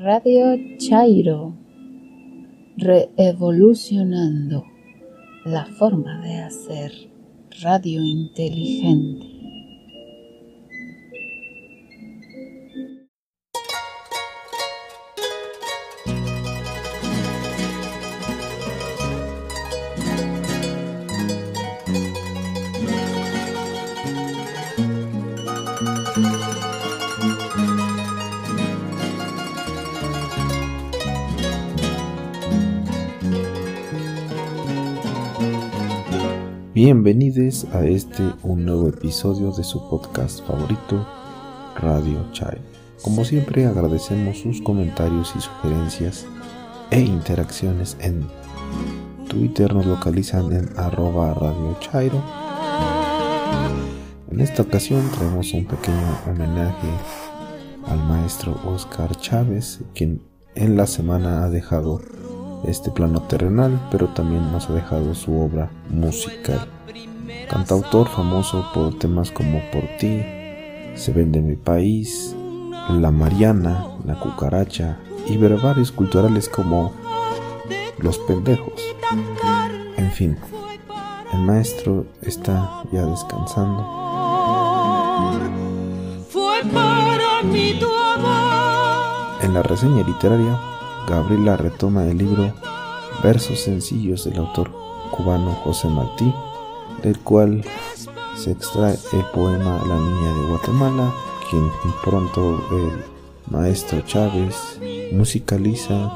Radio Chairo, reevolucionando la forma de hacer radio inteligente. Bienvenidos a este un nuevo episodio de su podcast favorito, Radio Chai. Como siempre agradecemos sus comentarios y sugerencias e interacciones en Twitter, nos localizan en arroba Radio Chairo. En esta ocasión traemos un pequeño homenaje al maestro Oscar Chávez, quien en la semana ha dejado este plano terrenal, pero también nos ha dejado su obra musical. Cantautor famoso por temas como Por ti, Se vende mi país, La Mariana, La Cucaracha y verbales culturales como Los Pendejos. En fin, el maestro está ya descansando. En la reseña literaria Gabriela retoma el libro Versos sencillos del autor cubano José Martí, del cual se extrae el poema La Niña de Guatemala, quien pronto el maestro Chávez musicaliza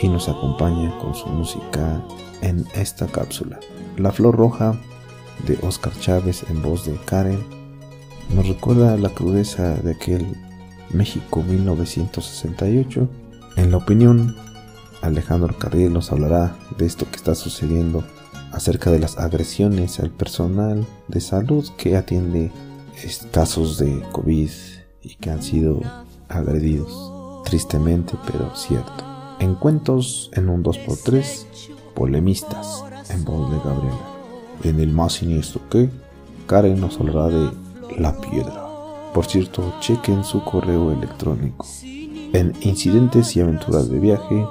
y nos acompaña con su música en esta cápsula. La Flor Roja de Oscar Chávez en voz de Karen nos recuerda la crudeza de aquel México 1968 en la opinión, Alejandro Carriel nos hablará de esto que está sucediendo acerca de las agresiones al personal de salud que atiende casos de COVID y que han sido agredidos. Tristemente, pero cierto. En cuentos en un 2x3, polemistas en voz de Gabriela. En el más siniestro que, Karen nos hablará de la piedra. Por cierto, chequen su correo electrónico en Incidentes y Aventuras de Viaje,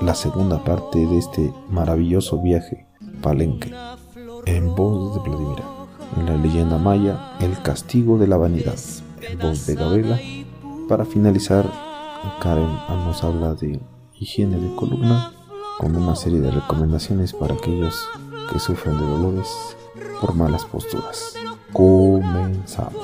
la segunda parte de este maravilloso viaje, Palenque, en voz de Vladimir. En la leyenda maya, El castigo de la vanidad, en voz de Gabriela. Para finalizar, Karen nos habla de higiene de columna, con una serie de recomendaciones para aquellos que sufren de dolores por malas posturas. Comenzamos.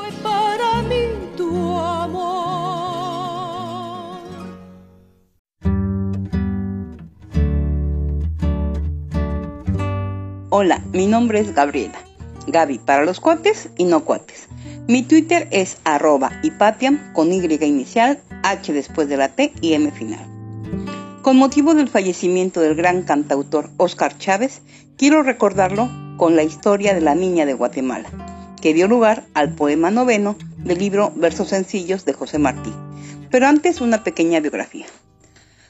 Hola, mi nombre es Gabriela. Gaby para los cuates y no cuates. Mi Twitter es arroba hipatiam con Y inicial, H después de la T y M final. Con motivo del fallecimiento del gran cantautor Oscar Chávez, quiero recordarlo con la historia de la niña de Guatemala, que dio lugar al poema noveno del libro Versos Sencillos de José Martí. Pero antes una pequeña biografía.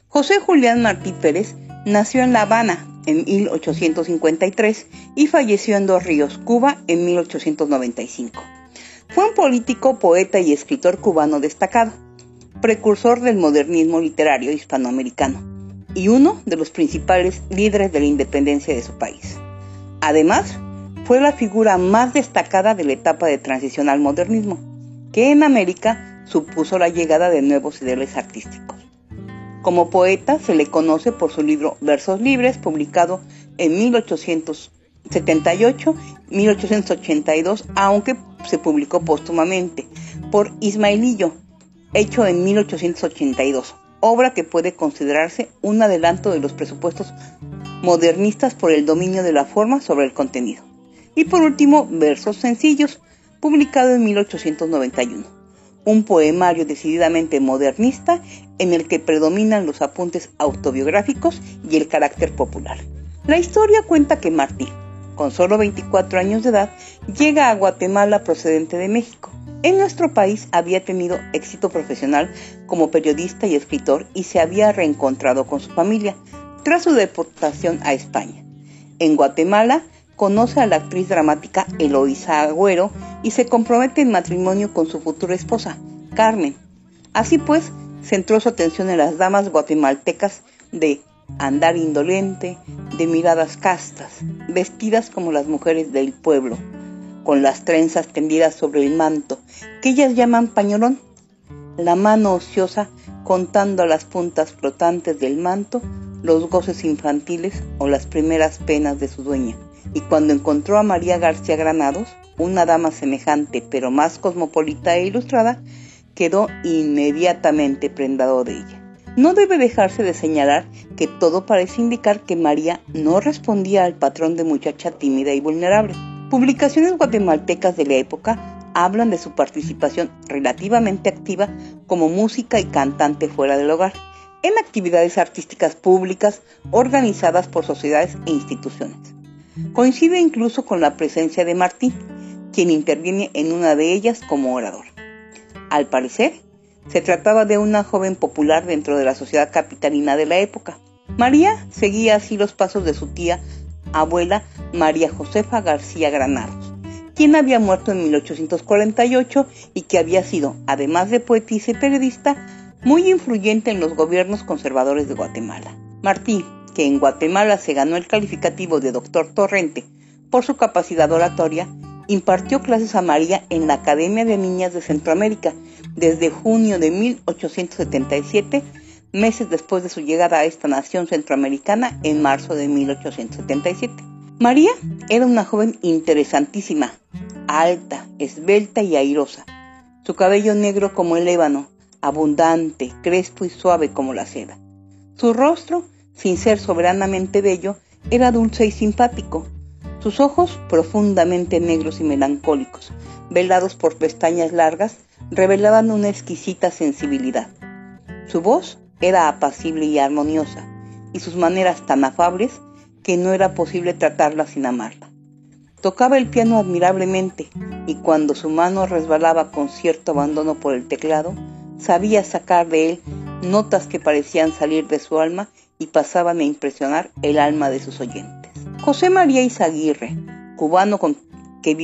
José Julián Martí Pérez nació en La Habana, en 1853 y falleció en Dos Ríos, Cuba, en 1895. Fue un político, poeta y escritor cubano destacado, precursor del modernismo literario hispanoamericano y uno de los principales líderes de la independencia de su país. Además, fue la figura más destacada de la etapa de transición al modernismo, que en América supuso la llegada de nuevos ideales artísticos. Como poeta se le conoce por su libro Versos Libres, publicado en 1878-1882, aunque se publicó póstumamente, por Ismaelillo, hecho en 1882, obra que puede considerarse un adelanto de los presupuestos modernistas por el dominio de la forma sobre el contenido. Y por último, Versos Sencillos, publicado en 1891 un poemario decididamente modernista en el que predominan los apuntes autobiográficos y el carácter popular. La historia cuenta que Martí, con solo 24 años de edad, llega a Guatemala procedente de México. En nuestro país había tenido éxito profesional como periodista y escritor y se había reencontrado con su familia tras su deportación a España. En Guatemala conoce a la actriz dramática Eloísa Agüero y se compromete en matrimonio con su futura esposa, Carmen. Así pues, centró su atención en las damas guatemaltecas de andar indolente, de miradas castas, vestidas como las mujeres del pueblo, con las trenzas tendidas sobre el manto, que ellas llaman pañolón, la mano ociosa contando a las puntas flotantes del manto los goces infantiles o las primeras penas de su dueña. Y cuando encontró a María García Granados, una dama semejante pero más cosmopolita e ilustrada, quedó inmediatamente prendado de ella. No debe dejarse de señalar que todo parece indicar que María no respondía al patrón de muchacha tímida y vulnerable. Publicaciones guatemaltecas de la época hablan de su participación relativamente activa como música y cantante fuera del hogar, en actividades artísticas públicas organizadas por sociedades e instituciones. Coincide incluso con la presencia de Martí, quien interviene en una de ellas como orador. Al parecer, se trataba de una joven popular dentro de la sociedad capitalina de la época. María seguía así los pasos de su tía, abuela María Josefa García Granados, quien había muerto en 1848 y que había sido, además de poetisa y periodista, muy influyente en los gobiernos conservadores de Guatemala. Martí, que en Guatemala se ganó el calificativo de doctor Torrente por su capacidad oratoria, impartió clases a María en la Academia de Niñas de Centroamérica desde junio de 1877, meses después de su llegada a esta nación centroamericana en marzo de 1877. María era una joven interesantísima, alta, esbelta y airosa. Su cabello negro como el ébano, abundante, crespo y suave como la seda. Su rostro, sin ser soberanamente bello, era dulce y simpático. Sus ojos, profundamente negros y melancólicos, velados por pestañas largas, revelaban una exquisita sensibilidad. Su voz era apacible y armoniosa, y sus maneras tan afables que no era posible tratarla sin amarla. Tocaba el piano admirablemente, y cuando su mano resbalaba con cierto abandono por el teclado, sabía sacar de él notas que parecían salir de su alma y pasaban a impresionar el alma de sus oyentes. José María Izaguirre, cubano que,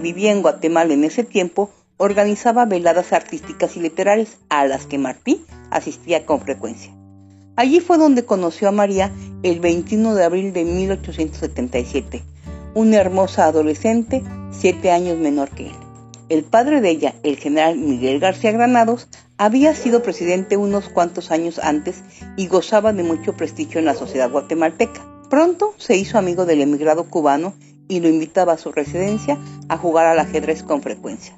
vivía en Guatemala en ese tiempo, organizaba veladas artísticas y literarias a las que Martí asistía con frecuencia. Allí fue donde conoció a María el 21 de abril de 1877, una hermosa adolescente siete años menor que él. El padre de ella, el general Miguel García Granados, había sido presidente unos cuantos años antes y gozaba de mucho prestigio en la sociedad guatemalteca. Pronto se hizo amigo del emigrado cubano y lo invitaba a su residencia a jugar al ajedrez con frecuencia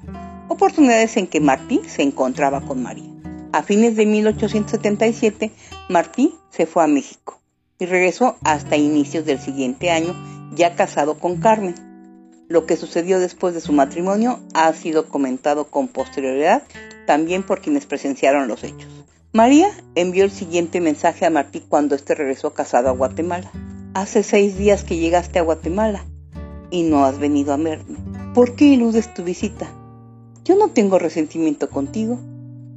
oportunidades en que Martí se encontraba con María. A fines de 1877, Martí se fue a México y regresó hasta inicios del siguiente año, ya casado con Carmen. Lo que sucedió después de su matrimonio ha sido comentado con posterioridad también por quienes presenciaron los hechos. María envió el siguiente mensaje a Martí cuando éste regresó casado a Guatemala. Hace seis días que llegaste a Guatemala y no has venido a verme. ¿Por qué eludes tu visita? Yo no tengo resentimiento contigo,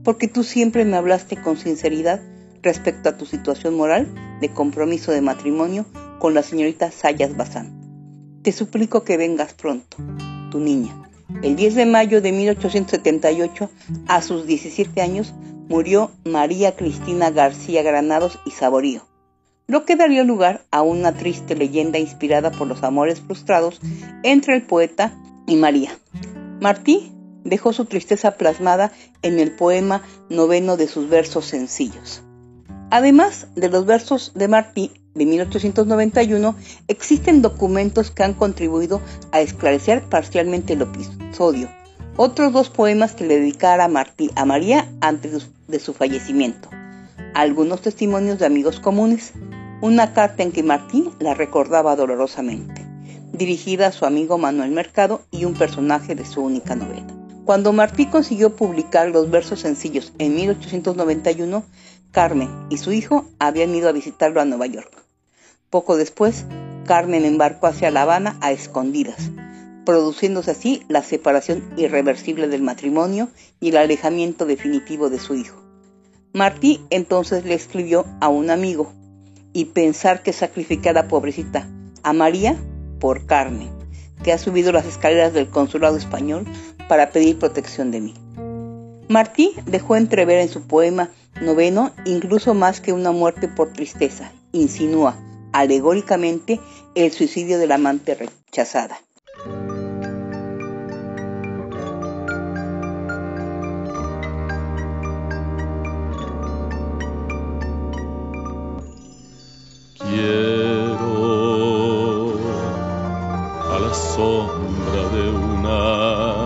porque tú siempre me hablaste con sinceridad respecto a tu situación moral de compromiso de matrimonio con la señorita Sayas Bazán. Te suplico que vengas pronto, tu niña. El 10 de mayo de 1878, a sus 17 años, murió María Cristina García Granados y Saborío, lo que daría lugar a una triste leyenda inspirada por los amores frustrados entre el poeta y María. Martí dejó su tristeza plasmada en el poema noveno de sus versos sencillos. Además de los versos de Martí de 1891, existen documentos que han contribuido a esclarecer parcialmente el episodio. Otros dos poemas que le dedicara Martí a María antes de su fallecimiento. Algunos testimonios de amigos comunes. Una carta en que Martí la recordaba dolorosamente, dirigida a su amigo Manuel Mercado y un personaje de su única novela. Cuando Martí consiguió publicar los versos sencillos en 1891, Carmen y su hijo habían ido a visitarlo a Nueva York. Poco después, Carmen embarcó hacia La Habana a escondidas, produciéndose así la separación irreversible del matrimonio y el alejamiento definitivo de su hijo. Martí entonces le escribió a un amigo, y pensar que sacrificara pobrecita a María por Carmen, que ha subido las escaleras del consulado español para pedir protección de mí. Martí dejó entrever en su poema noveno incluso más que una muerte por tristeza, insinúa alegóricamente el suicidio de la amante rechazada. la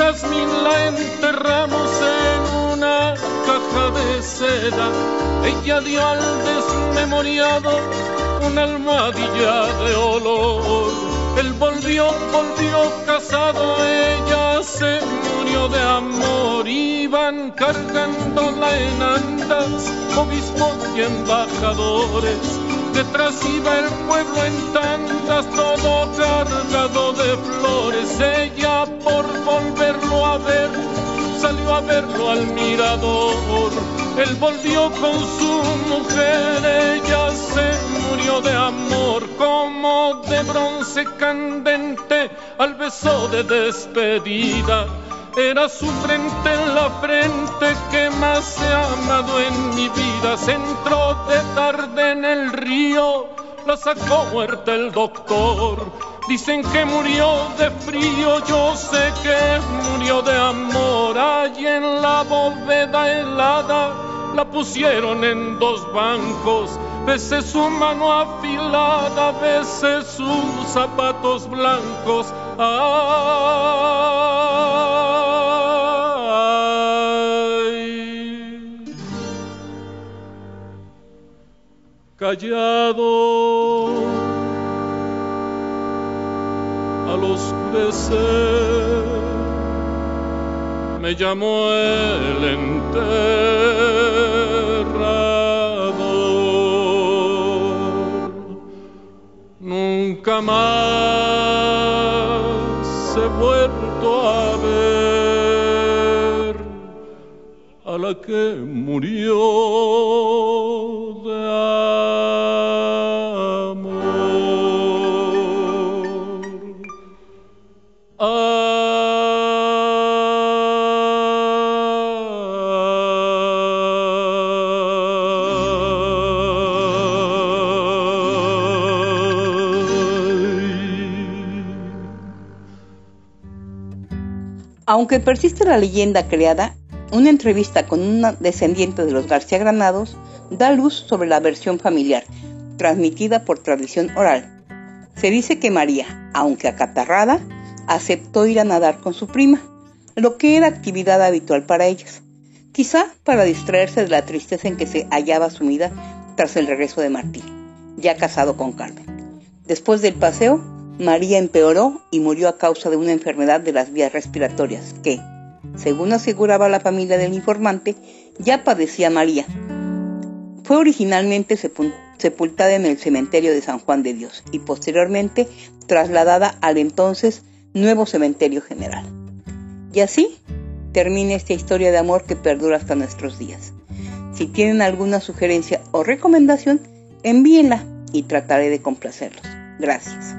jazmín la enterramos en una caja de seda. Ella dio al desmemoriado una almohadilla de olor. Él volvió, volvió casado, ella se murió de amor. Iban cargándola en andas, obispos y embajadores Detrás iba el pueblo en tandas, todo cargado de flores. Ella por volverlo a ver, salió a verlo al mirador. Él volvió con su mujer, ella se murió de amor, como de bronce candente al beso de despedida era su frente en la frente que más he amado en mi vida. Se entró de tarde en el río, la sacó muerta el doctor. Dicen que murió de frío, yo sé que murió de amor. Allí en la bóveda helada la pusieron en dos bancos. Veces su mano afilada, veces sus zapatos blancos. callado al oscurecer. Me llamó el enterrador. Nunca más he vuelto a ver a la que murió Aunque persiste la leyenda creada, una entrevista con una descendiente de los García Granados da luz sobre la versión familiar, transmitida por tradición oral. Se dice que María, aunque acatarrada, aceptó ir a nadar con su prima, lo que era actividad habitual para ellas, quizá para distraerse de la tristeza en que se hallaba sumida tras el regreso de Martín, ya casado con Carmen. Después del paseo, María empeoró y murió a causa de una enfermedad de las vías respiratorias que, según aseguraba la familia del informante, ya padecía María. Fue originalmente sepultada en el cementerio de San Juan de Dios y posteriormente trasladada al entonces nuevo cementerio general. Y así termina esta historia de amor que perdura hasta nuestros días. Si tienen alguna sugerencia o recomendación, envíenla y trataré de complacerlos. Gracias.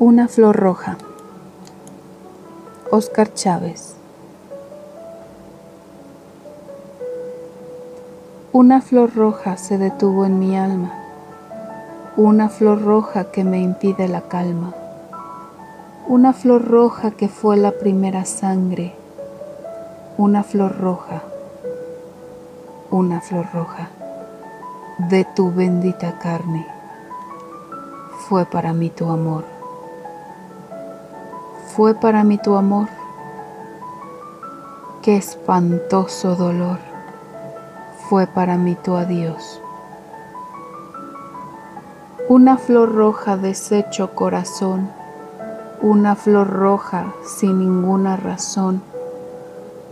Una flor roja. Oscar Chávez. Una flor roja se detuvo en mi alma, una flor roja que me impide la calma, una flor roja que fue la primera sangre, una flor roja, una flor roja. de tu bendita carne. Fue para mí tu amor. Fue para mí tu amor. Qué espantoso dolor fue para mí tu adiós. Una flor roja deshecho corazón, una flor roja sin ninguna razón,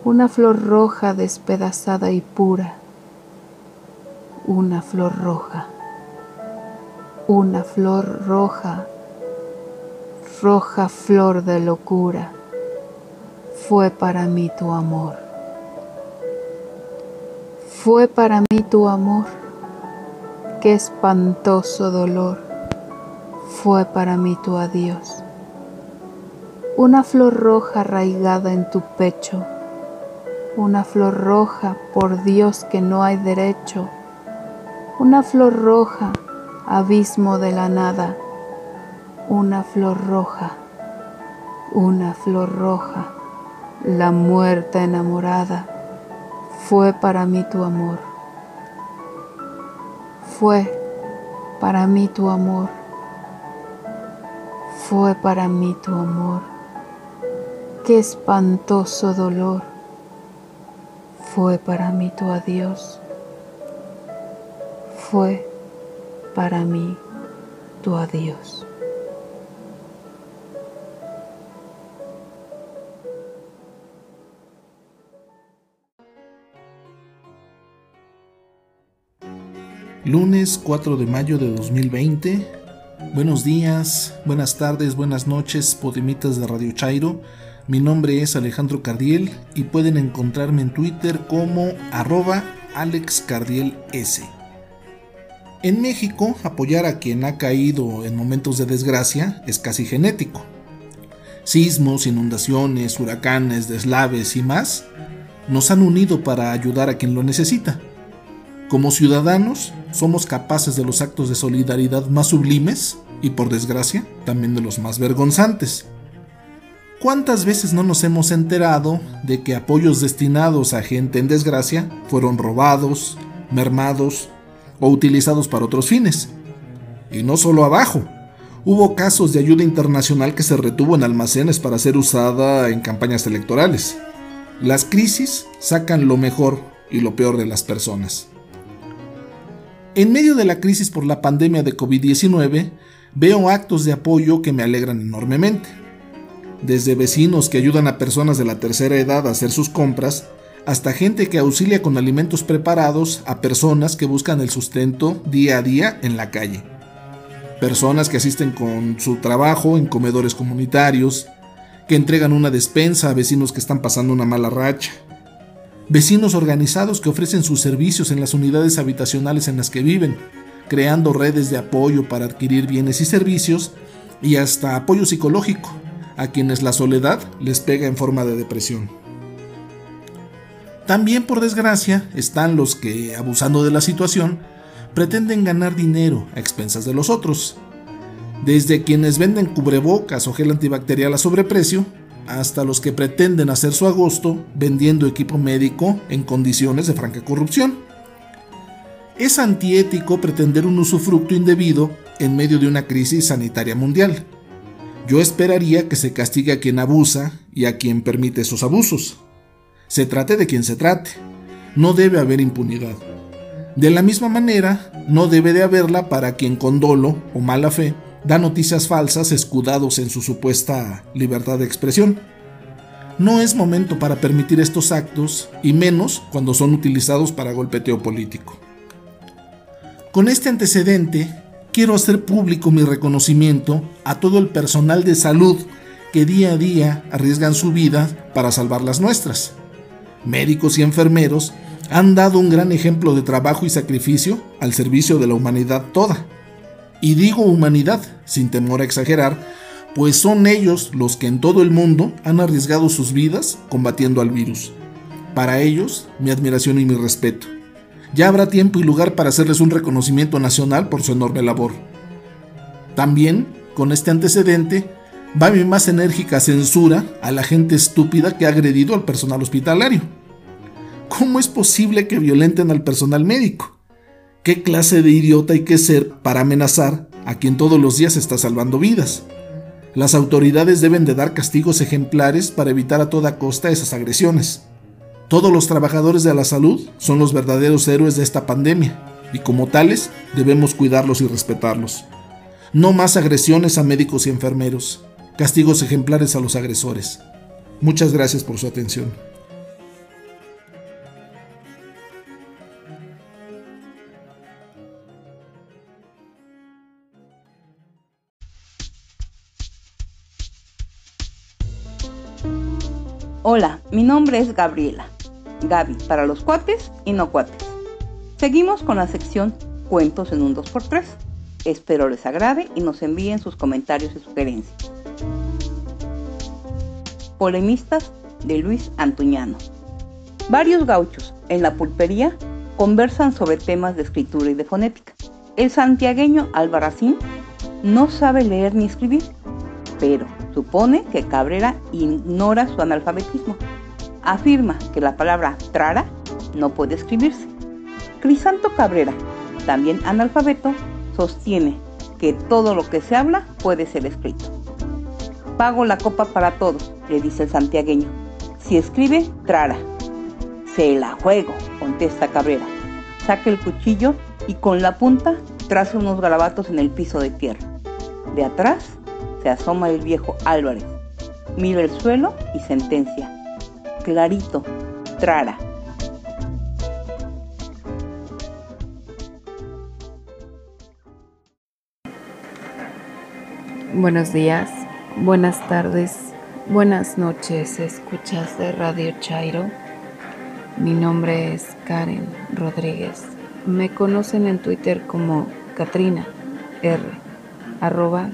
una flor roja despedazada y pura, una flor roja, una flor roja, roja flor de locura, fue para mí tu amor. Fue para mí tu amor, qué espantoso dolor, fue para mí tu adiós. Una flor roja arraigada en tu pecho, una flor roja, por Dios que no hay derecho, una flor roja, abismo de la nada, una flor roja, una flor roja, la muerta enamorada fue para mí tu amor. Fue para mí tu amor. Fue para mí tu amor. Qué espantoso dolor. Fue para mí tu adiós. Fue para mí tu adiós. Lunes 4 de mayo de 2020. Buenos días, buenas tardes, buenas noches, podimitas de Radio Chairo. Mi nombre es Alejandro Cardiel y pueden encontrarme en Twitter como arroba AlexCardielS. En México, apoyar a quien ha caído en momentos de desgracia es casi genético. Sismos, inundaciones, huracanes, deslaves y más nos han unido para ayudar a quien lo necesita. Como ciudadanos, somos capaces de los actos de solidaridad más sublimes y, por desgracia, también de los más vergonzantes. ¿Cuántas veces no nos hemos enterado de que apoyos destinados a gente en desgracia fueron robados, mermados o utilizados para otros fines? Y no solo abajo. Hubo casos de ayuda internacional que se retuvo en almacenes para ser usada en campañas electorales. Las crisis sacan lo mejor y lo peor de las personas. En medio de la crisis por la pandemia de COVID-19, veo actos de apoyo que me alegran enormemente. Desde vecinos que ayudan a personas de la tercera edad a hacer sus compras, hasta gente que auxilia con alimentos preparados a personas que buscan el sustento día a día en la calle. Personas que asisten con su trabajo en comedores comunitarios, que entregan una despensa a vecinos que están pasando una mala racha, Vecinos organizados que ofrecen sus servicios en las unidades habitacionales en las que viven, creando redes de apoyo para adquirir bienes y servicios y hasta apoyo psicológico a quienes la soledad les pega en forma de depresión. También por desgracia están los que, abusando de la situación, pretenden ganar dinero a expensas de los otros. Desde quienes venden cubrebocas o gel antibacterial a sobreprecio, hasta los que pretenden hacer su agosto vendiendo equipo médico en condiciones de franca corrupción. Es antiético pretender un usufructo indebido en medio de una crisis sanitaria mundial. Yo esperaría que se castigue a quien abusa y a quien permite esos abusos. Se trate de quien se trate. No debe haber impunidad. De la misma manera, no debe de haberla para quien con dolo o mala fe da noticias falsas escudados en su supuesta libertad de expresión. No es momento para permitir estos actos, y menos cuando son utilizados para golpeteo político. Con este antecedente, quiero hacer público mi reconocimiento a todo el personal de salud que día a día arriesgan su vida para salvar las nuestras. Médicos y enfermeros han dado un gran ejemplo de trabajo y sacrificio al servicio de la humanidad toda. Y digo humanidad, sin temor a exagerar, pues son ellos los que en todo el mundo han arriesgado sus vidas combatiendo al virus. Para ellos, mi admiración y mi respeto. Ya habrá tiempo y lugar para hacerles un reconocimiento nacional por su enorme labor. También, con este antecedente, va mi más enérgica censura a la gente estúpida que ha agredido al personal hospitalario. ¿Cómo es posible que violenten al personal médico? ¿Qué clase de idiota hay que ser para amenazar a quien todos los días está salvando vidas? Las autoridades deben de dar castigos ejemplares para evitar a toda costa esas agresiones. Todos los trabajadores de la salud son los verdaderos héroes de esta pandemia y como tales debemos cuidarlos y respetarlos. No más agresiones a médicos y enfermeros. Castigos ejemplares a los agresores. Muchas gracias por su atención. Hola, mi nombre es Gabriela. Gaby para los cuates y no cuates. Seguimos con la sección Cuentos en un 2x3. Espero les agrade y nos envíen sus comentarios y sugerencias. Polemistas de Luis Antuñano. Varios gauchos en la pulpería conversan sobre temas de escritura y de fonética. El santiagueño Albarracín no sabe leer ni escribir, pero supone que Cabrera ignora su analfabetismo. Afirma que la palabra trara no puede escribirse. Crisanto Cabrera, también analfabeto, sostiene que todo lo que se habla puede ser escrito. Pago la copa para todos, le dice el santiagueño. Si escribe, trara. Se la juego, contesta Cabrera. Saca el cuchillo y con la punta traza unos garabatos en el piso de tierra. De atrás se asoma el viejo Álvarez. Mira el suelo y sentencia. Clarito, trara. Buenos días, buenas tardes, buenas noches, escuchas de Radio Chairo. Mi nombre es Karen Rodríguez. Me conocen en Twitter como Katrina R. arroba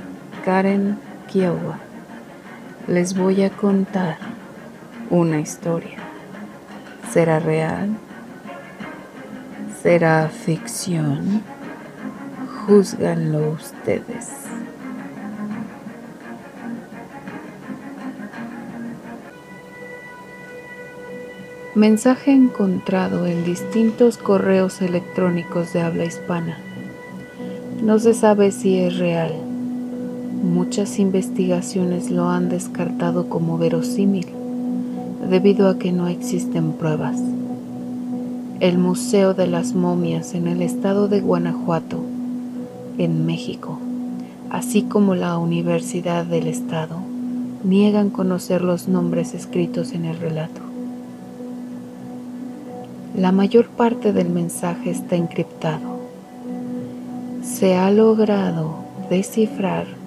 Karen Kiowa. Les voy a contar una historia. ¿Será real? ¿Será ficción? Júzganlo ustedes. Mensaje encontrado en distintos correos electrónicos de habla hispana. No se sabe si es real. Muchas investigaciones lo han descartado como verosímil, debido a que no existen pruebas. El Museo de las Momias en el estado de Guanajuato, en México, así como la Universidad del Estado, niegan conocer los nombres escritos en el relato. La mayor parte del mensaje está encriptado. Se ha logrado descifrar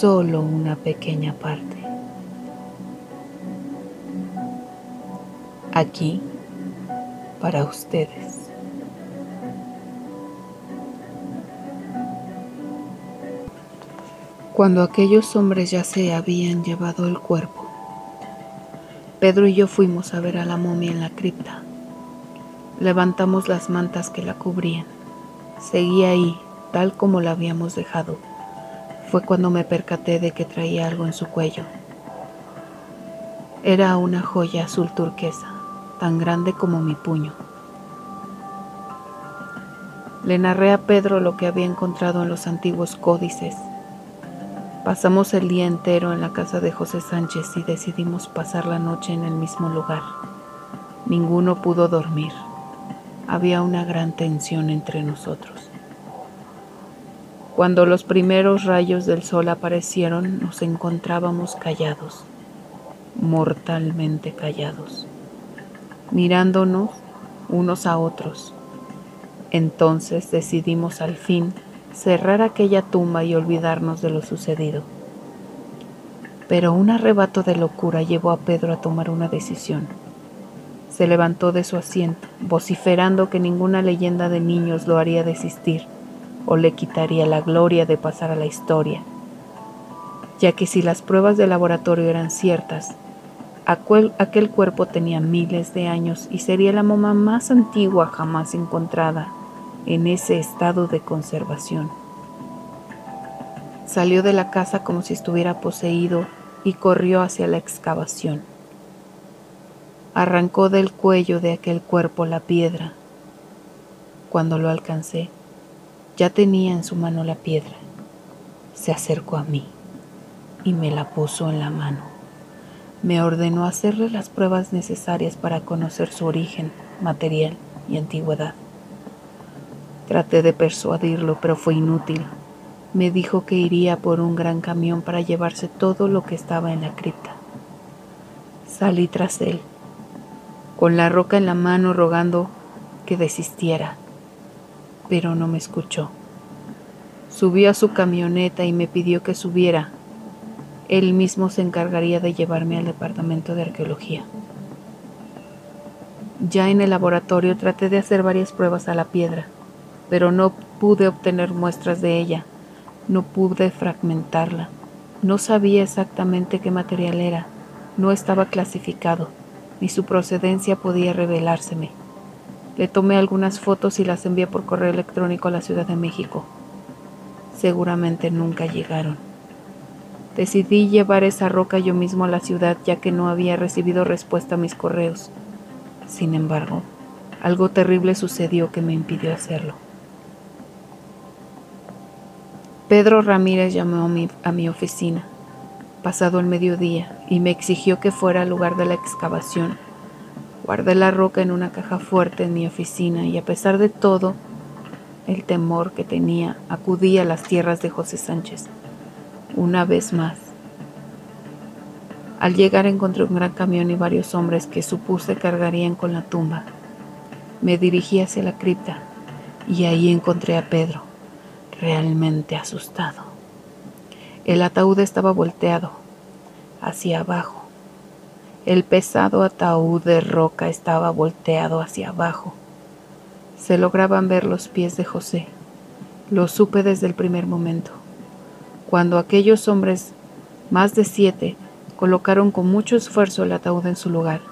solo una pequeña parte. Aquí, para ustedes. Cuando aquellos hombres ya se habían llevado el cuerpo, Pedro y yo fuimos a ver a la momia en la cripta. Levantamos las mantas que la cubrían. Seguía ahí, tal como la habíamos dejado. Fue cuando me percaté de que traía algo en su cuello. Era una joya azul turquesa, tan grande como mi puño. Le narré a Pedro lo que había encontrado en los antiguos códices. Pasamos el día entero en la casa de José Sánchez y decidimos pasar la noche en el mismo lugar. Ninguno pudo dormir había una gran tensión entre nosotros. Cuando los primeros rayos del sol aparecieron, nos encontrábamos callados, mortalmente callados, mirándonos unos a otros. Entonces decidimos al fin cerrar aquella tumba y olvidarnos de lo sucedido. Pero un arrebato de locura llevó a Pedro a tomar una decisión se levantó de su asiento, vociferando que ninguna leyenda de niños lo haría desistir o le quitaría la gloria de pasar a la historia, ya que si las pruebas de laboratorio eran ciertas, aquel, aquel cuerpo tenía miles de años y sería la mamá más antigua jamás encontrada en ese estado de conservación. Salió de la casa como si estuviera poseído y corrió hacia la excavación arrancó del cuello de aquel cuerpo la piedra. Cuando lo alcancé, ya tenía en su mano la piedra. Se acercó a mí y me la puso en la mano. Me ordenó hacerle las pruebas necesarias para conocer su origen, material y antigüedad. Traté de persuadirlo, pero fue inútil. Me dijo que iría por un gran camión para llevarse todo lo que estaba en la cripta. Salí tras él, con la roca en la mano rogando que desistiera, pero no me escuchó. Subió a su camioneta y me pidió que subiera. Él mismo se encargaría de llevarme al departamento de arqueología. Ya en el laboratorio traté de hacer varias pruebas a la piedra pero no pude obtener muestras de ella, no pude fragmentarla, no sabía exactamente qué material era, no estaba clasificado, ni su procedencia podía revelárseme. Le tomé algunas fotos y las envié por correo electrónico a la Ciudad de México. Seguramente nunca llegaron. Decidí llevar esa roca yo mismo a la ciudad ya que no había recibido respuesta a mis correos. Sin embargo, algo terrible sucedió que me impidió hacerlo. Pedro Ramírez llamó a mi, a mi oficina, pasado el mediodía, y me exigió que fuera al lugar de la excavación. Guardé la roca en una caja fuerte en mi oficina y a pesar de todo el temor que tenía, acudí a las tierras de José Sánchez. Una vez más. Al llegar encontré un gran camión y varios hombres que supuse cargarían con la tumba. Me dirigí hacia la cripta y ahí encontré a Pedro realmente asustado. El ataúd estaba volteado hacia abajo. El pesado ataúd de roca estaba volteado hacia abajo. Se lograban ver los pies de José. Lo supe desde el primer momento. Cuando aquellos hombres, más de siete, colocaron con mucho esfuerzo el ataúd en su lugar,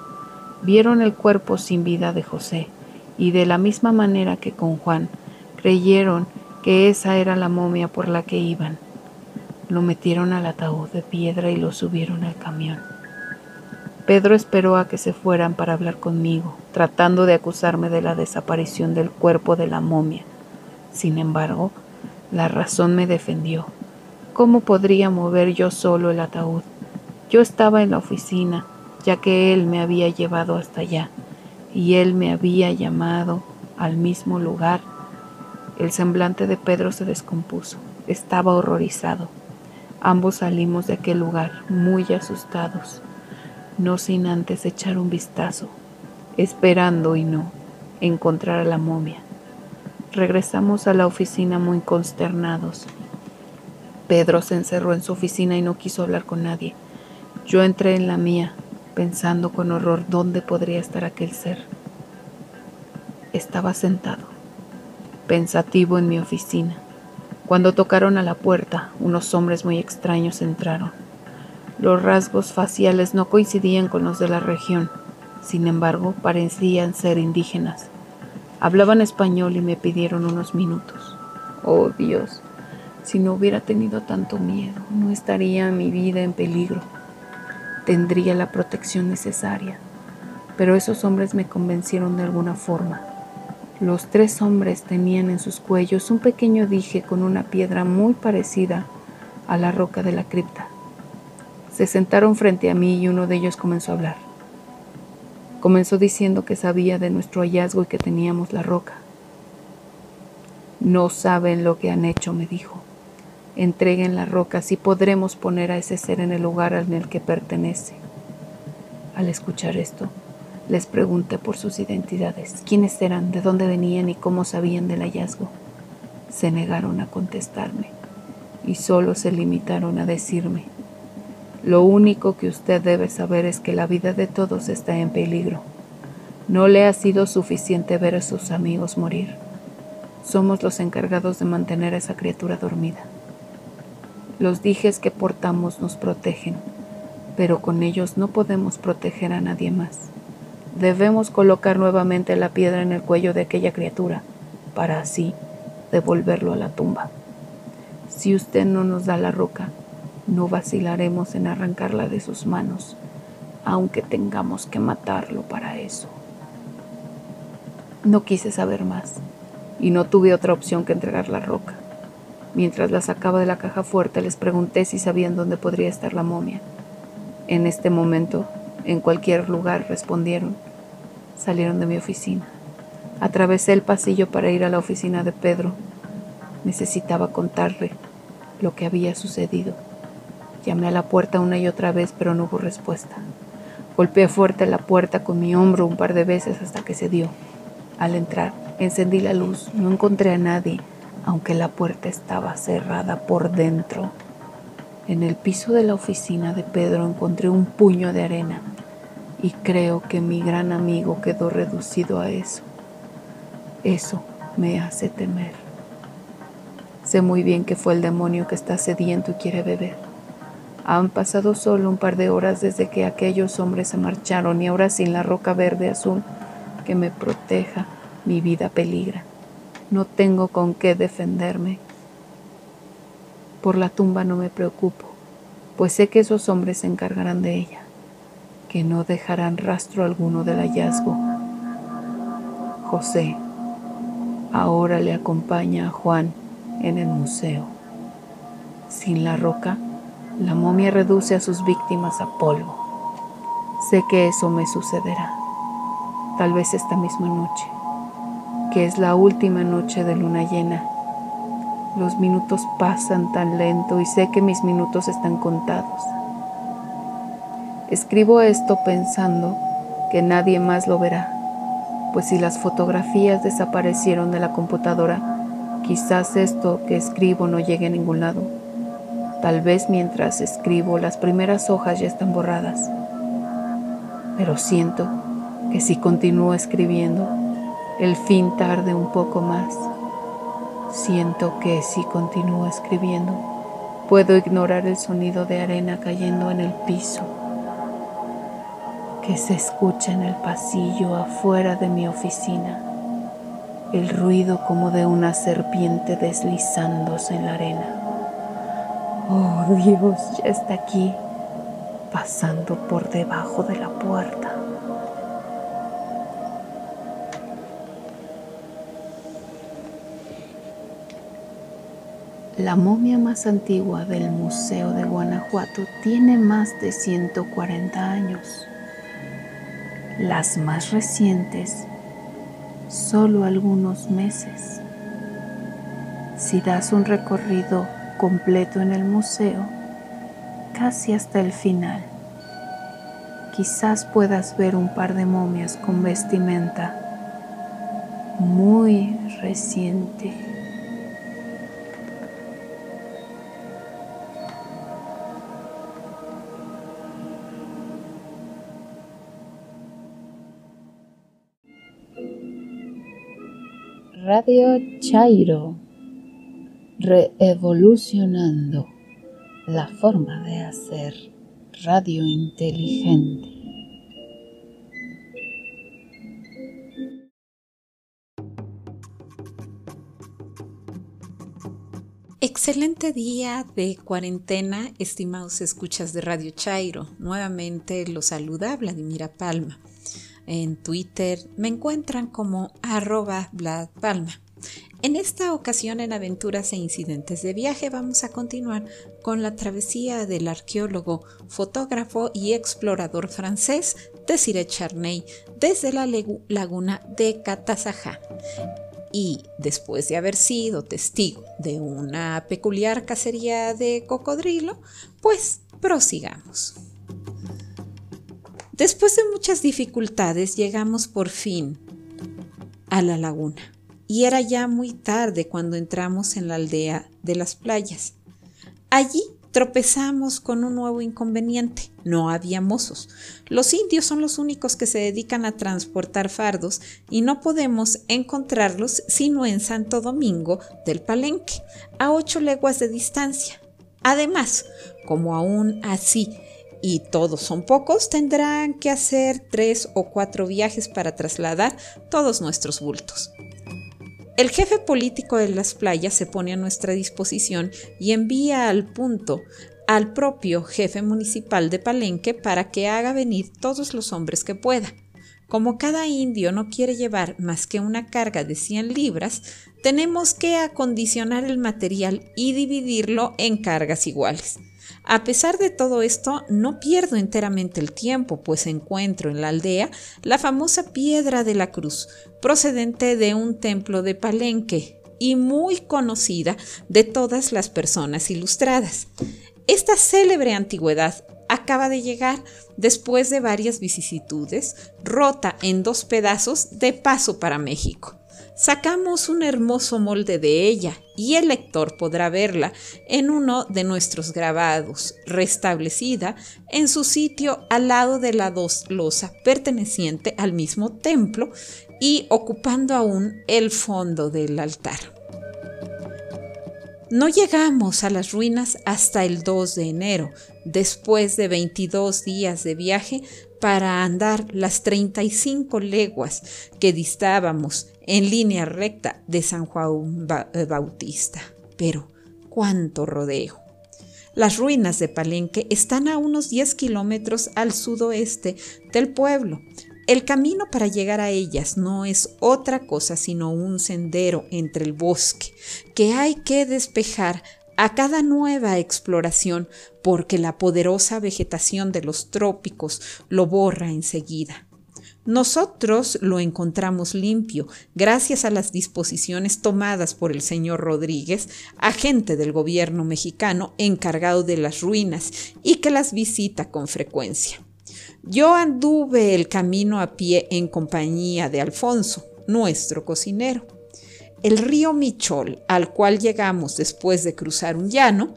vieron el cuerpo sin vida de José y de la misma manera que con Juan, creyeron que esa era la momia por la que iban. Lo metieron al ataúd de piedra y lo subieron al camión. Pedro esperó a que se fueran para hablar conmigo, tratando de acusarme de la desaparición del cuerpo de la momia. Sin embargo, la razón me defendió. ¿Cómo podría mover yo solo el ataúd? Yo estaba en la oficina, ya que él me había llevado hasta allá, y él me había llamado al mismo lugar el semblante de Pedro se descompuso. Estaba horrorizado. Ambos salimos de aquel lugar muy asustados, no sin antes echar un vistazo, esperando y no encontrar a la momia. Regresamos a la oficina muy consternados. Pedro se encerró en su oficina y no quiso hablar con nadie. Yo entré en la mía, pensando con horror dónde podría estar aquel ser. Estaba sentado pensativo en mi oficina. Cuando tocaron a la puerta, unos hombres muy extraños entraron. Los rasgos faciales no coincidían con los de la región, sin embargo parecían ser indígenas. Hablaban español y me pidieron unos minutos. Oh Dios, si no hubiera tenido tanto miedo, no estaría mi vida en peligro. Tendría la protección necesaria. Pero esos hombres me convencieron de alguna forma. Los tres hombres tenían en sus cuellos un pequeño dije con una piedra muy parecida a la roca de la cripta. Se sentaron frente a mí y uno de ellos comenzó a hablar. Comenzó diciendo que sabía de nuestro hallazgo y que teníamos la roca. No saben lo que han hecho, me dijo. Entreguen la roca, si podremos poner a ese ser en el lugar en el que pertenece. Al escuchar esto, les pregunté por sus identidades, quiénes eran, de dónde venían y cómo sabían del hallazgo. Se negaron a contestarme y solo se limitaron a decirme, lo único que usted debe saber es que la vida de todos está en peligro. No le ha sido suficiente ver a sus amigos morir. Somos los encargados de mantener a esa criatura dormida. Los dijes que portamos nos protegen, pero con ellos no podemos proteger a nadie más. Debemos colocar nuevamente la piedra en el cuello de aquella criatura para así devolverlo a la tumba. Si usted no nos da la roca, no vacilaremos en arrancarla de sus manos, aunque tengamos que matarlo para eso. No quise saber más. y no tuve otra opción que entregar la roca. Mientras la sacaba de la caja fuerte les pregunté si sabían dónde podría estar la momia. En este momento, en cualquier lugar, respondieron. Salieron de mi oficina. Atravesé el pasillo para ir a la oficina de Pedro. Necesitaba contarle lo que había sucedido. Llamé a la puerta una y otra vez, pero no hubo respuesta. Golpeé fuerte la puerta con mi hombro un par de veces hasta que se dio. Al entrar, encendí la luz. No encontré a nadie, aunque la puerta estaba cerrada por dentro. En el piso de la oficina de Pedro encontré un puño de arena y creo que mi gran amigo quedó reducido a eso. Eso me hace temer. Sé muy bien que fue el demonio que está sediento y quiere beber. Han pasado solo un par de horas desde que aquellos hombres se marcharon y ahora sin la roca verde azul que me proteja, mi vida peligra. No tengo con qué defenderme. Por la tumba no me preocupo, pues sé que esos hombres se encargarán de ella, que no dejarán rastro alguno del hallazgo. José ahora le acompaña a Juan en el museo. Sin la roca, la momia reduce a sus víctimas a polvo. Sé que eso me sucederá, tal vez esta misma noche, que es la última noche de luna llena. Los minutos pasan tan lento y sé que mis minutos están contados. Escribo esto pensando que nadie más lo verá, pues si las fotografías desaparecieron de la computadora, Quizás esto que escribo no llegue a ningún lado. Tal vez mientras escribo las primeras hojas ya están borradas. Pero siento que si continúo escribiendo, el fin tarde un poco más. Siento que si continúo escribiendo, puedo ignorar el sonido de arena cayendo en el piso, que se escucha en el pasillo afuera de mi oficina el ruido como de una serpiente deslizándose en la arena. Oh Dios, ya está aquí, pasando por debajo de la puerta. La momia más antigua del Museo de Guanajuato tiene más de 140 años. Las más recientes solo algunos meses. Si das un recorrido completo en el museo, casi hasta el final, quizás puedas ver un par de momias con vestimenta muy reciente. Radio Chairo, reevolucionando la forma de hacer radio inteligente. Excelente día de cuarentena, estimados escuchas de Radio Chairo. Nuevamente los saluda Vladimira Palma. En Twitter me encuentran como arroba Palma. En esta ocasión en Aventuras e Incidentes de Viaje vamos a continuar con la travesía del arqueólogo, fotógrafo y explorador francés Desiré Charney desde la laguna de Catazajá. Y después de haber sido testigo de una peculiar cacería de cocodrilo, pues prosigamos. Después de muchas dificultades llegamos por fin a la laguna y era ya muy tarde cuando entramos en la aldea de las playas. Allí tropezamos con un nuevo inconveniente. No había mozos. Los indios son los únicos que se dedican a transportar fardos y no podemos encontrarlos sino en Santo Domingo del Palenque, a ocho leguas de distancia. Además, como aún así y todos son pocos, tendrán que hacer tres o cuatro viajes para trasladar todos nuestros bultos. El jefe político de las playas se pone a nuestra disposición y envía al punto al propio jefe municipal de Palenque para que haga venir todos los hombres que pueda. Como cada indio no quiere llevar más que una carga de 100 libras, tenemos que acondicionar el material y dividirlo en cargas iguales. A pesar de todo esto, no pierdo enteramente el tiempo, pues encuentro en la aldea la famosa piedra de la cruz, procedente de un templo de Palenque y muy conocida de todas las personas ilustradas. Esta célebre antigüedad acaba de llegar después de varias vicisitudes, rota en dos pedazos de paso para México. Sacamos un hermoso molde de ella y el lector podrá verla en uno de nuestros grabados, restablecida en su sitio al lado de la dos losa perteneciente al mismo templo y ocupando aún el fondo del altar. No llegamos a las ruinas hasta el 2 de enero, después de 22 días de viaje para andar las 35 leguas que distábamos en línea recta de San Juan eh, Bautista. Pero, ¿cuánto rodeo? Las ruinas de Palenque están a unos 10 kilómetros al sudoeste del pueblo, el camino para llegar a ellas no es otra cosa sino un sendero entre el bosque que hay que despejar a cada nueva exploración porque la poderosa vegetación de los trópicos lo borra enseguida. Nosotros lo encontramos limpio gracias a las disposiciones tomadas por el señor Rodríguez, agente del gobierno mexicano encargado de las ruinas y que las visita con frecuencia. Yo anduve el camino a pie en compañía de Alfonso, nuestro cocinero. El río Michol, al cual llegamos después de cruzar un llano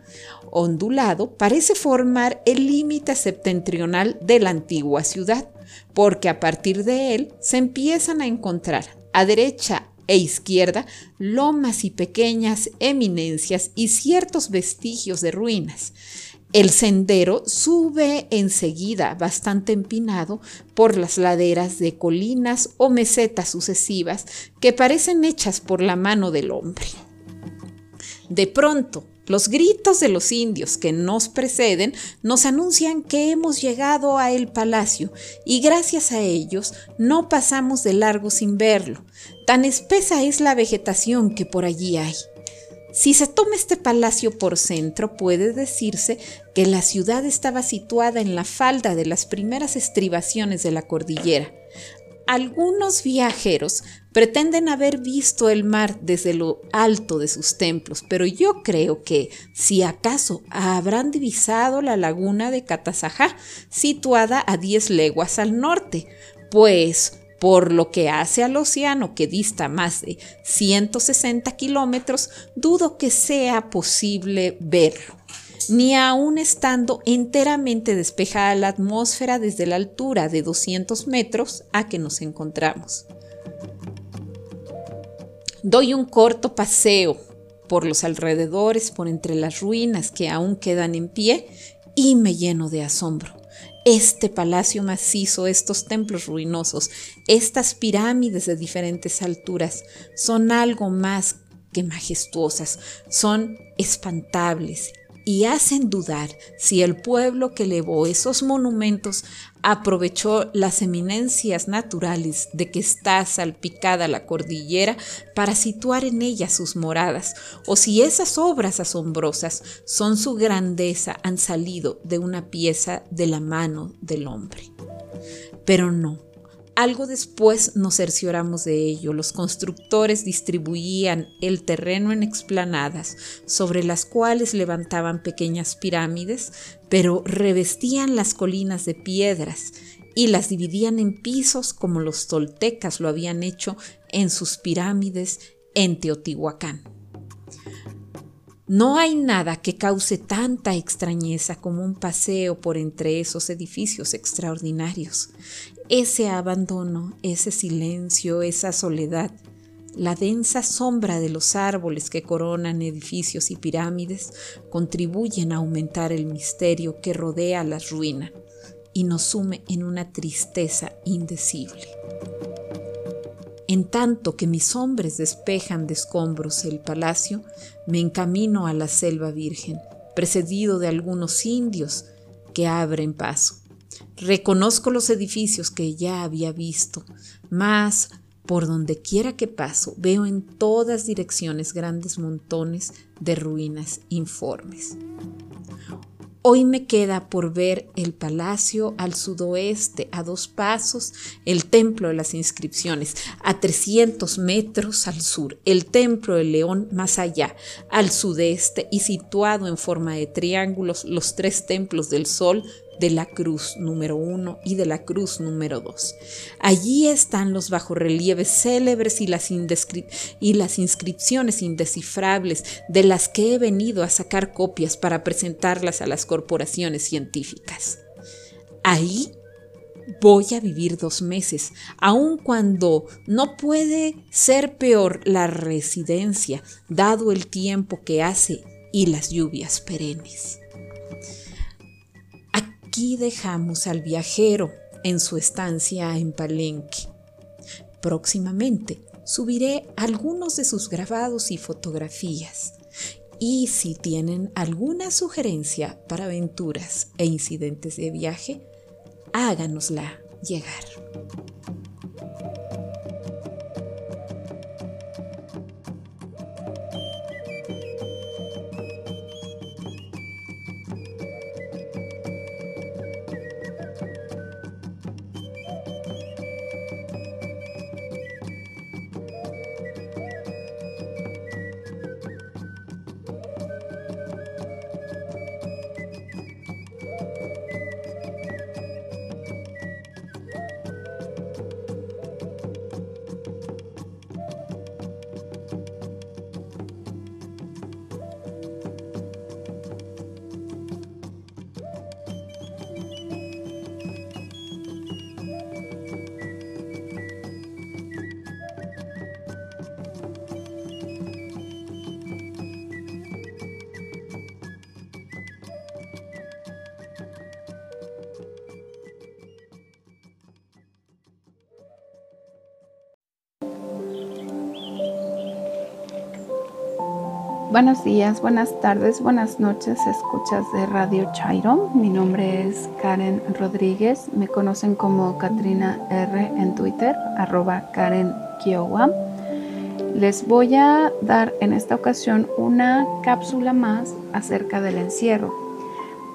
ondulado, parece formar el límite septentrional de la antigua ciudad, porque a partir de él se empiezan a encontrar a derecha e izquierda lomas y pequeñas eminencias y ciertos vestigios de ruinas. El sendero sube enseguida, bastante empinado, por las laderas de colinas o mesetas sucesivas que parecen hechas por la mano del hombre. De pronto, los gritos de los indios que nos preceden nos anuncian que hemos llegado a el palacio y gracias a ellos no pasamos de largo sin verlo. Tan espesa es la vegetación que por allí hay. Si se toma este palacio por centro, puede decirse que la ciudad estaba situada en la falda de las primeras estribaciones de la cordillera. Algunos viajeros pretenden haber visto el mar desde lo alto de sus templos, pero yo creo que, si acaso, habrán divisado la laguna de Catazajá, situada a 10 leguas al norte, pues por lo que hace al océano que dista más de 160 kilómetros, dudo que sea posible verlo, ni aun estando enteramente despejada la atmósfera desde la altura de 200 metros a que nos encontramos. Doy un corto paseo por los alrededores, por entre las ruinas que aún quedan en pie, y me lleno de asombro. Este palacio macizo, estos templos ruinosos, estas pirámides de diferentes alturas, son algo más que majestuosas, son espantables y hacen dudar si el pueblo que elevó esos monumentos aprovechó las eminencias naturales de que está salpicada la cordillera para situar en ella sus moradas, o si esas obras asombrosas son su grandeza, han salido de una pieza de la mano del hombre. Pero no, algo después nos cercioramos de ello. Los constructores distribuían el terreno en explanadas, sobre las cuales levantaban pequeñas pirámides, pero revestían las colinas de piedras y las dividían en pisos como los toltecas lo habían hecho en sus pirámides en Teotihuacán. No hay nada que cause tanta extrañeza como un paseo por entre esos edificios extraordinarios. Ese abandono, ese silencio, esa soledad, la densa sombra de los árboles que coronan edificios y pirámides contribuyen a aumentar el misterio que rodea las ruinas y nos sume en una tristeza indecible. En tanto que mis hombres despejan de escombros el palacio, me encamino a la selva virgen, precedido de algunos indios que abren paso. Reconozco los edificios que ya había visto, mas por donde quiera que paso veo en todas direcciones grandes montones de ruinas informes. Hoy me queda por ver el palacio al sudoeste, a dos pasos, el templo de las inscripciones, a 300 metros al sur, el templo del león más allá, al sudeste y situado en forma de triángulos los tres templos del sol de la cruz número uno y de la cruz número dos. Allí están los bajorrelieves célebres y las, y las inscripciones indescifrables de las que he venido a sacar copias para presentarlas a las corporaciones científicas. Ahí voy a vivir dos meses, aun cuando no puede ser peor la residencia, dado el tiempo que hace y las lluvias perennes. Aquí dejamos al viajero en su estancia en Palenque. Próximamente subiré algunos de sus grabados y fotografías. Y si tienen alguna sugerencia para aventuras e incidentes de viaje, háganosla llegar. Buenos días, buenas tardes, buenas noches, escuchas de Radio Chairo. Mi nombre es Karen Rodríguez, me conocen como Katrina R en Twitter, arroba Karen Kiowa. Les voy a dar en esta ocasión una cápsula más acerca del encierro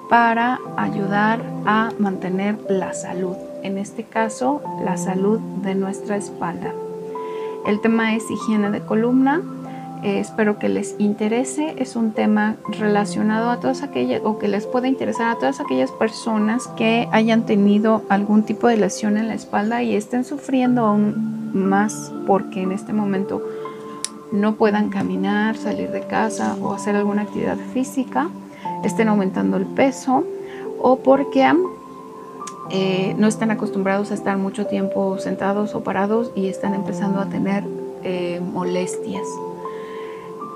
para ayudar a mantener la salud, en este caso la salud de nuestra espalda. El tema es higiene de columna, eh, espero que les interese. Es un tema relacionado a todas aquellas, o que les pueda interesar a todas aquellas personas que hayan tenido algún tipo de lesión en la espalda y estén sufriendo aún más porque en este momento no puedan caminar, salir de casa o hacer alguna actividad física, estén aumentando el peso o porque eh, no están acostumbrados a estar mucho tiempo sentados o parados y están empezando a tener eh, molestias.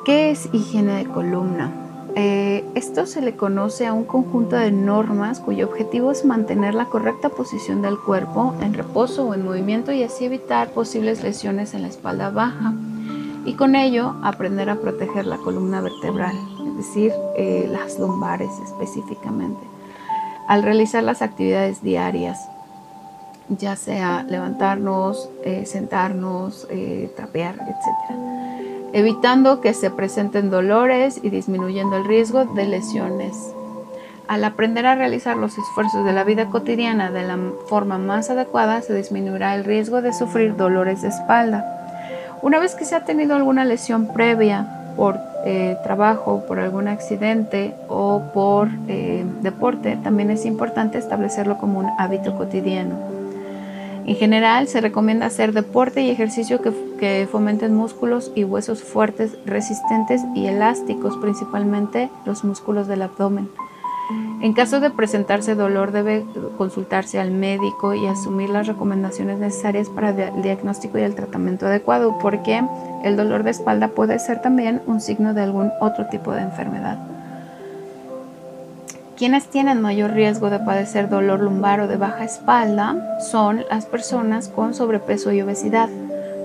¿Qué es higiene de columna? Eh, esto se le conoce a un conjunto de normas cuyo objetivo es mantener la correcta posición del cuerpo en reposo o en movimiento y así evitar posibles lesiones en la espalda baja y con ello aprender a proteger la columna vertebral, es decir, eh, las lumbares específicamente, al realizar las actividades diarias, ya sea levantarnos, eh, sentarnos, trapear, etc evitando que se presenten dolores y disminuyendo el riesgo de lesiones. Al aprender a realizar los esfuerzos de la vida cotidiana de la forma más adecuada, se disminuirá el riesgo de sufrir dolores de espalda. Una vez que se ha tenido alguna lesión previa por eh, trabajo, por algún accidente o por eh, deporte, también es importante establecerlo como un hábito cotidiano. En general, se recomienda hacer deporte y ejercicio que, fomenten músculos y huesos fuertes, resistentes y elásticos, principalmente los músculos del abdomen. En caso de presentarse dolor, debe consultarse al médico y asumir las recomendaciones necesarias para el diagnóstico y el tratamiento adecuado, porque el dolor de espalda puede ser también un signo de algún otro tipo de enfermedad. Quienes tienen mayor riesgo de padecer dolor lumbar o de baja espalda son las personas con sobrepeso y obesidad,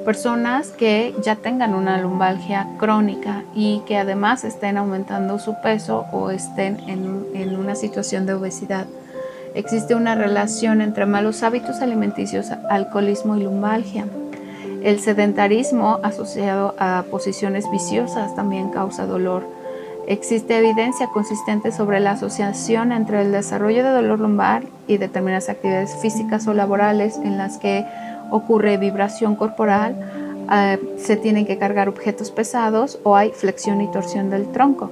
personas que ya tengan una lumbalgia crónica y que además estén aumentando su peso o estén en, una situación de obesidad. Existe una relación entre malos hábitos alimenticios, alcoholismo y lumbalgia. El sedentarismo asociado a posiciones viciosas también causa dolor. Existe evidencia consistente sobre la asociación entre el desarrollo de dolor lumbar y determinadas actividades físicas o laborales en las que ocurre vibración corporal, eh, se tienen que cargar objetos pesados o hay flexión y torsión del tronco.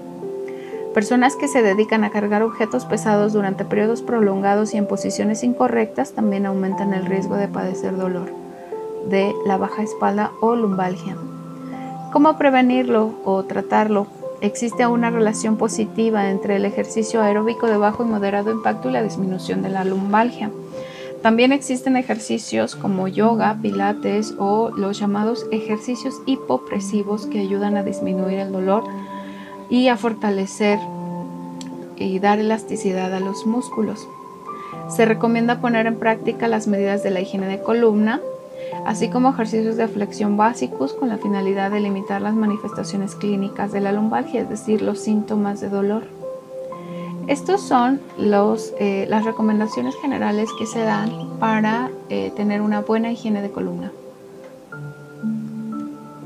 Personas que se dedican a cargar objetos pesados durante periodos prolongados y en posiciones incorrectas también aumentan el riesgo de padecer dolor de la baja espalda o lumbalgia. ¿Cómo prevenirlo o tratarlo? Existe una relación positiva entre el ejercicio aeróbico de bajo y moderado impacto y la disminución de la lumbalgia. También existen ejercicios como yoga, pilates o los llamados ejercicios hipopresivos que ayudan a disminuir el dolor y a fortalecer y dar elasticidad a los músculos. Se recomienda poner en práctica las medidas de la higiene de columna, así como ejercicios de flexión básicos con la finalidad de limitar las manifestaciones clínicas de la lumbalgia, es decir, los síntomas de dolor. Estos son los, eh, las recomendaciones generales que se dan para eh, tener una buena higiene de columna.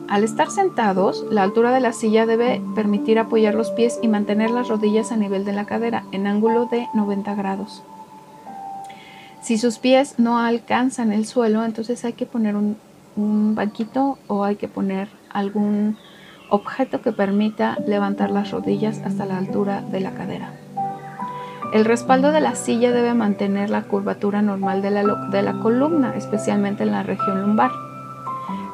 Al estar sentados, la altura de la silla debe permitir apoyar los pies y mantener las rodillas a nivel de la cadera en ángulo de 90 grados. Si sus pies no alcanzan el suelo, entonces hay que poner un, banquito o hay que poner algún objeto que permita levantar las rodillas hasta la altura de la cadera. El respaldo de la silla debe mantener la curvatura normal de la, de la columna, especialmente en la región lumbar.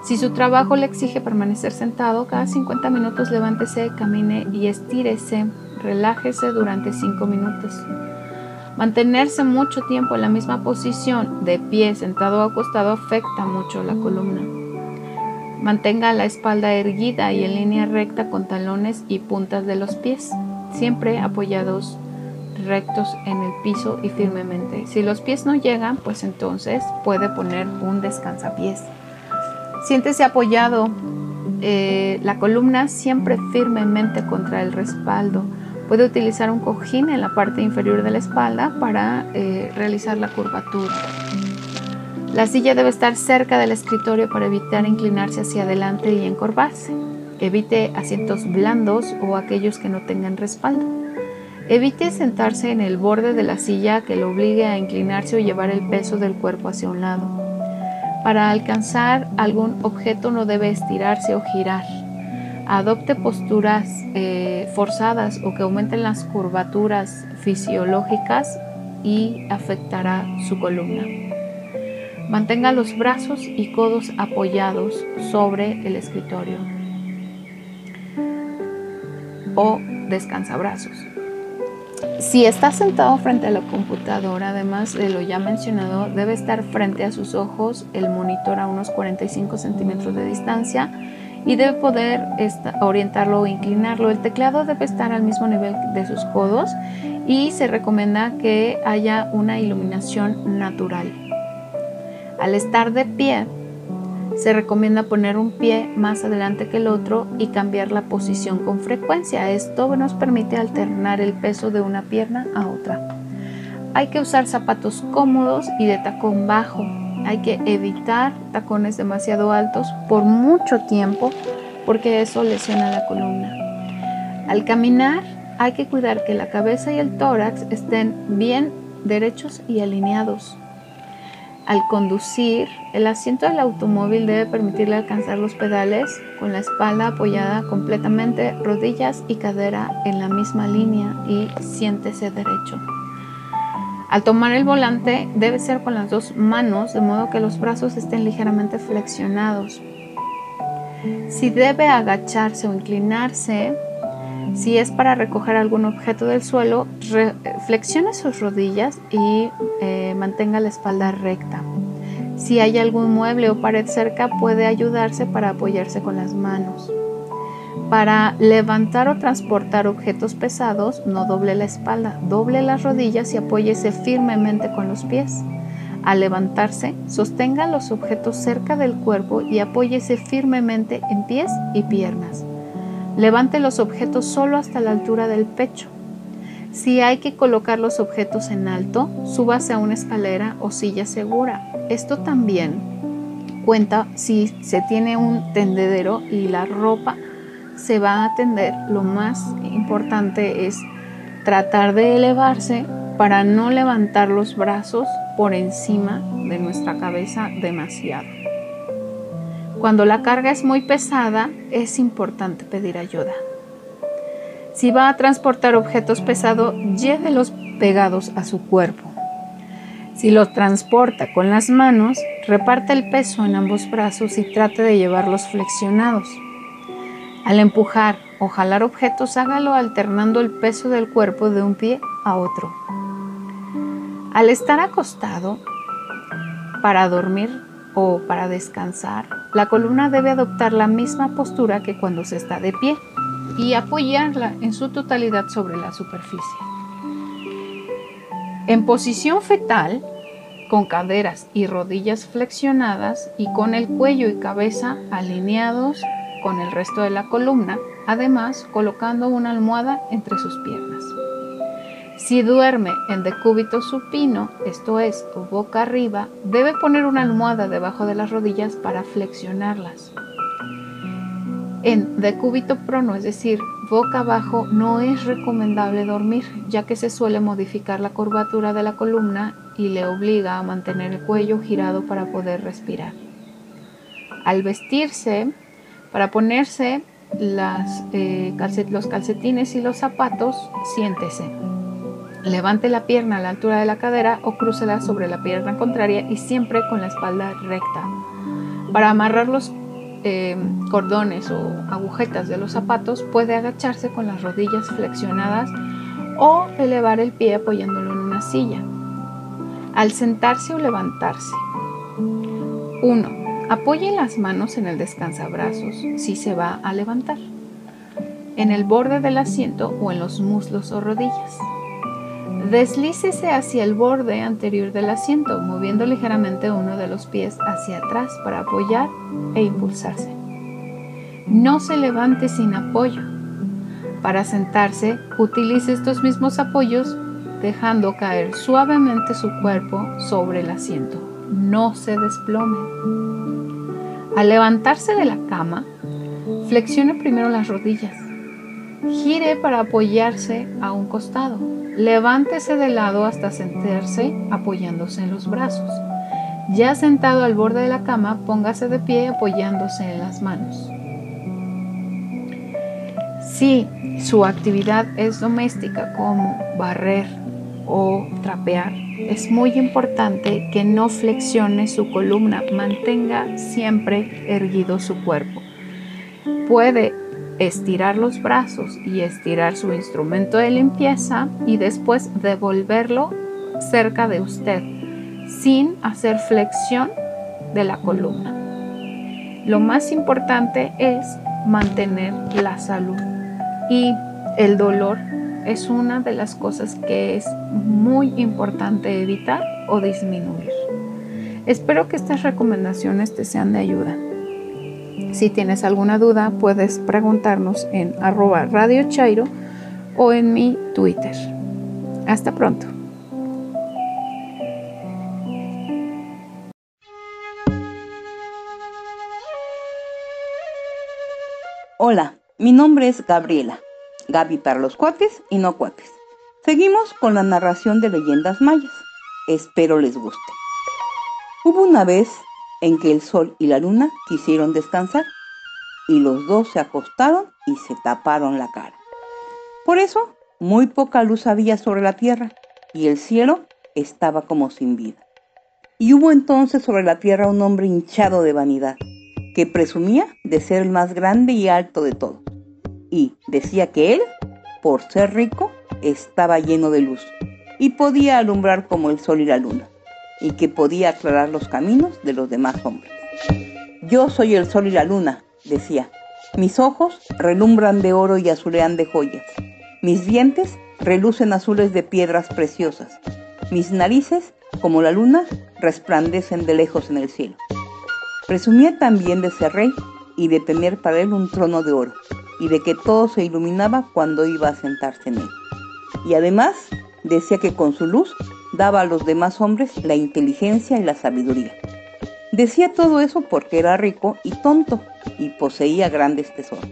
Si su trabajo le exige permanecer sentado, cada 50 minutos levántese, camine y estírese, relájese durante 5 minutos. Mantenerse mucho tiempo en la misma posición, de pie, sentado o acostado, afecta mucho la columna. Mantenga la espalda erguida y en línea recta con talones y puntas de los pies, siempre apoyados rectos en el piso y firmemente. Si los pies no llegan, pues entonces puede poner un descansapiés. Siéntese apoyado, eh, la columna siempre firmemente contra el respaldo. Puede utilizar un cojín en la parte inferior de la espalda para eh, realizar la curvatura. La silla debe estar cerca del escritorio para evitar inclinarse hacia adelante y encorvarse. Evite asientos blandos o aquellos que no tengan respaldo. Evite sentarse en el borde de la silla que lo obligue a inclinarse o llevar el peso del cuerpo hacia un lado. Para alcanzar algún objeto no debe estirarse o girar. Adopte posturas eh, forzadas o que aumenten las curvaturas fisiológicas y afectará su columna. Mantenga los brazos y codos apoyados sobre el escritorio o descansa brazos. Si está sentado frente a la computadora, además de lo ya mencionado, debe estar frente a sus ojos, el monitor a unos 45 centímetros de distancia y debe poder orientarlo o inclinarlo. El teclado debe estar al mismo nivel de sus codos y se recomienda que haya una iluminación natural. Al estar de pie, se recomienda poner un pie más adelante que el otro y cambiar la posición con frecuencia. Esto nos permite alternar el peso de una pierna a otra. Hay que usar zapatos cómodos y de tacón bajo. Hay que evitar tacones demasiado altos por mucho tiempo porque eso lesiona la columna. Al caminar hay que cuidar que la cabeza y el tórax estén bien derechos y alineados. Al conducir, el asiento del automóvil debe permitirle alcanzar los pedales con la espalda apoyada completamente, rodillas y cadera en la misma línea y siéntese derecho. Al tomar el volante debe ser con las dos manos de modo que los brazos estén ligeramente flexionados. Si debe agacharse o inclinarse, si es para recoger algún objeto del suelo, flexione sus rodillas y eh, mantenga la espalda recta. Si hay algún mueble o pared cerca, puede ayudarse para apoyarse con las manos. Para levantar o transportar objetos pesados, no doble la espalda, doble las rodillas y apóyese firmemente con los pies. Al levantarse, sostenga los objetos cerca del cuerpo y apóyese firmemente en pies y piernas. Levante los objetos solo hasta la altura del pecho. Si hay que colocar los objetos en alto, súbase a una escalera o silla segura. Esto también cuenta si se tiene un tendedero y la ropa se va a tender. Lo más importante es tratar de elevarse para no levantar los brazos por encima de nuestra cabeza demasiado. Cuando la carga es muy pesada, es importante pedir ayuda. Si va a transportar objetos pesados, llévelos pegados a su cuerpo. Si los transporta con las manos, reparte el peso en ambos brazos y trate de llevarlos flexionados. Al empujar o jalar objetos, hágalo alternando el peso del cuerpo de un pie a otro. Al estar acostado para dormir o para descansar, la columna debe adoptar la misma postura que cuando se está de pie y apoyarla en su totalidad sobre la superficie. En posición fetal, con caderas y rodillas flexionadas y con el cuello y cabeza alineados con el resto de la columna, además colocando una almohada entre sus piernas. Si duerme en decúbito supino, esto es, boca arriba, debe poner una almohada debajo de las rodillas para flexionarlas. En decúbito prono, es decir, boca abajo, no es recomendable dormir, ya que se suele modificar la curvatura de la columna y le obliga a mantener el cuello girado para poder respirar. Al vestirse, para ponerse eh, los calcetines y los zapatos, siéntese. Levante la pierna a la altura de la cadera o crúcela sobre la pierna contraria y siempre con la espalda recta. Para amarrar los eh, cordones o agujetas de los zapatos, puede agacharse con las rodillas flexionadas o elevar el pie apoyándolo en una silla. Al sentarse o levantarse. 1. Apoye las manos en el descansabrazos si se va a levantar, en el borde del asiento o en los muslos o rodillas. Deslícese hacia el borde anterior del asiento, moviendo ligeramente uno de los pies hacia atrás para apoyar e impulsarse. No se levante sin apoyo. Para sentarse, utilice estos mismos apoyos dejando caer suavemente su cuerpo sobre el asiento. No se desplome. Al levantarse de la cama, flexione primero las rodillas. Gire para apoyarse a un costado Levántese de lado hasta sentarse apoyándose en los brazos. Ya sentado al borde de la cama, póngase de pie apoyándose en las manos. Si su actividad es doméstica como barrer o trapear, es muy importante que no flexione su columna, mantenga siempre erguido su cuerpo. Puede estirar los brazos y estirar su instrumento de limpieza y después devolverlo cerca de usted sin hacer flexión de la columna. Lo más importante es mantener la salud y el dolor es una de las cosas que es muy importante evitar o disminuir. Espero que estas recomendaciones te sean de ayuda. Si tienes alguna duda, puedes preguntarnos en arroba Radio o en mi Twitter. Hasta pronto. Hola, mi nombre es Gabriela. Gaby para los cuates y no cuates. Seguimos con la narración de leyendas mayas. Espero les guste. Hubo una vez en que el sol y la luna quisieron descansar y los dos se acostaron y se taparon la cara. Por eso, muy poca luz había sobre la tierra y el cielo estaba como sin vida. Y hubo entonces sobre la tierra un hombre hinchado de vanidad, que presumía de ser el más grande y alto de todos. Y decía que él, por ser rico, estaba lleno de luz y podía alumbrar como el sol y la luna y que podía aclarar los caminos de los demás hombres. Yo soy el sol y la luna, decía. Mis ojos relumbran de oro y azulean de joyas. Mis dientes relucen azules de piedras preciosas. Mis narices, como la luna, resplandecen de lejos en el cielo. Presumía también de ser rey y de tener para él un trono de oro, y de que todo se iluminaba cuando iba a sentarse en él. y además decía que con su luz daba a los demás hombres la inteligencia y la sabiduría. Decía todo eso porque era rico y tonto y poseía grandes tesoros.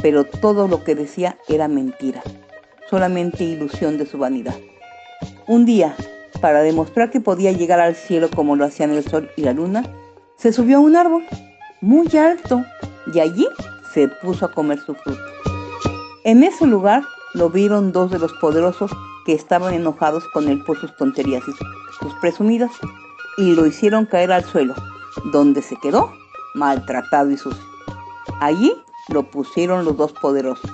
Pero todo lo que decía era mentira, solamente ilusión de su vanidad. Un día, para demostrar que podía llegar al cielo como lo hacían el sol y la luna, se subió a un árbol muy alto y allí se puso a comer su fruto. En ese lugar lo vieron dos de los poderosos que estaban enojados con él por sus tonterías y sus presumidas, y lo hicieron caer al suelo, donde se quedó maltratado y sucio. Allí lo pusieron los dos poderosos.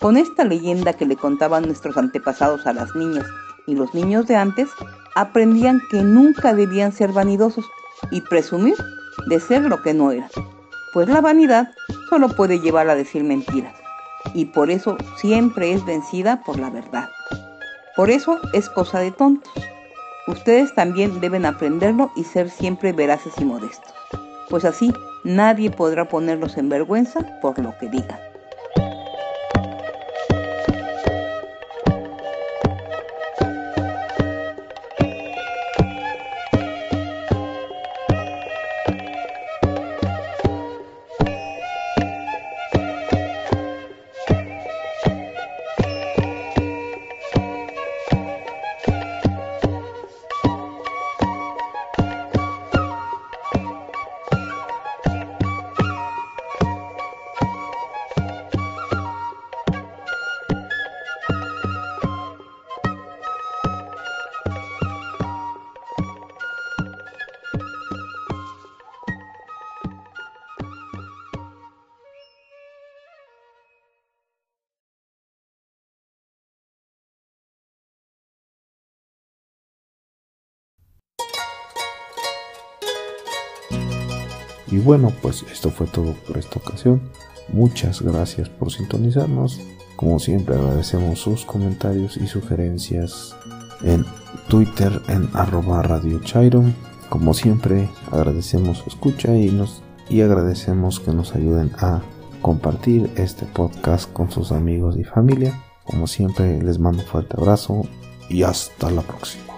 Con esta leyenda que le contaban nuestros antepasados a las niñas y los niños de antes, aprendían que nunca debían ser vanidosos y presumir de ser lo que no eran, pues la vanidad solo puede llevar a decir mentiras, y por eso siempre es vencida por la verdad. Por eso es cosa de tontos. Ustedes también deben aprenderlo y ser siempre veraces y modestos, pues así nadie podrá ponerlos en vergüenza por lo que digan. Bueno, pues esto fue todo por esta ocasión. Muchas gracias por sintonizarnos. Como siempre agradecemos sus comentarios y sugerencias en Twitter en arroba Radio Chairo. Como siempre agradecemos su escucha y, nos, y agradecemos que nos ayuden a compartir este podcast con sus amigos y familia. Como siempre les mando un fuerte abrazo y hasta la próxima.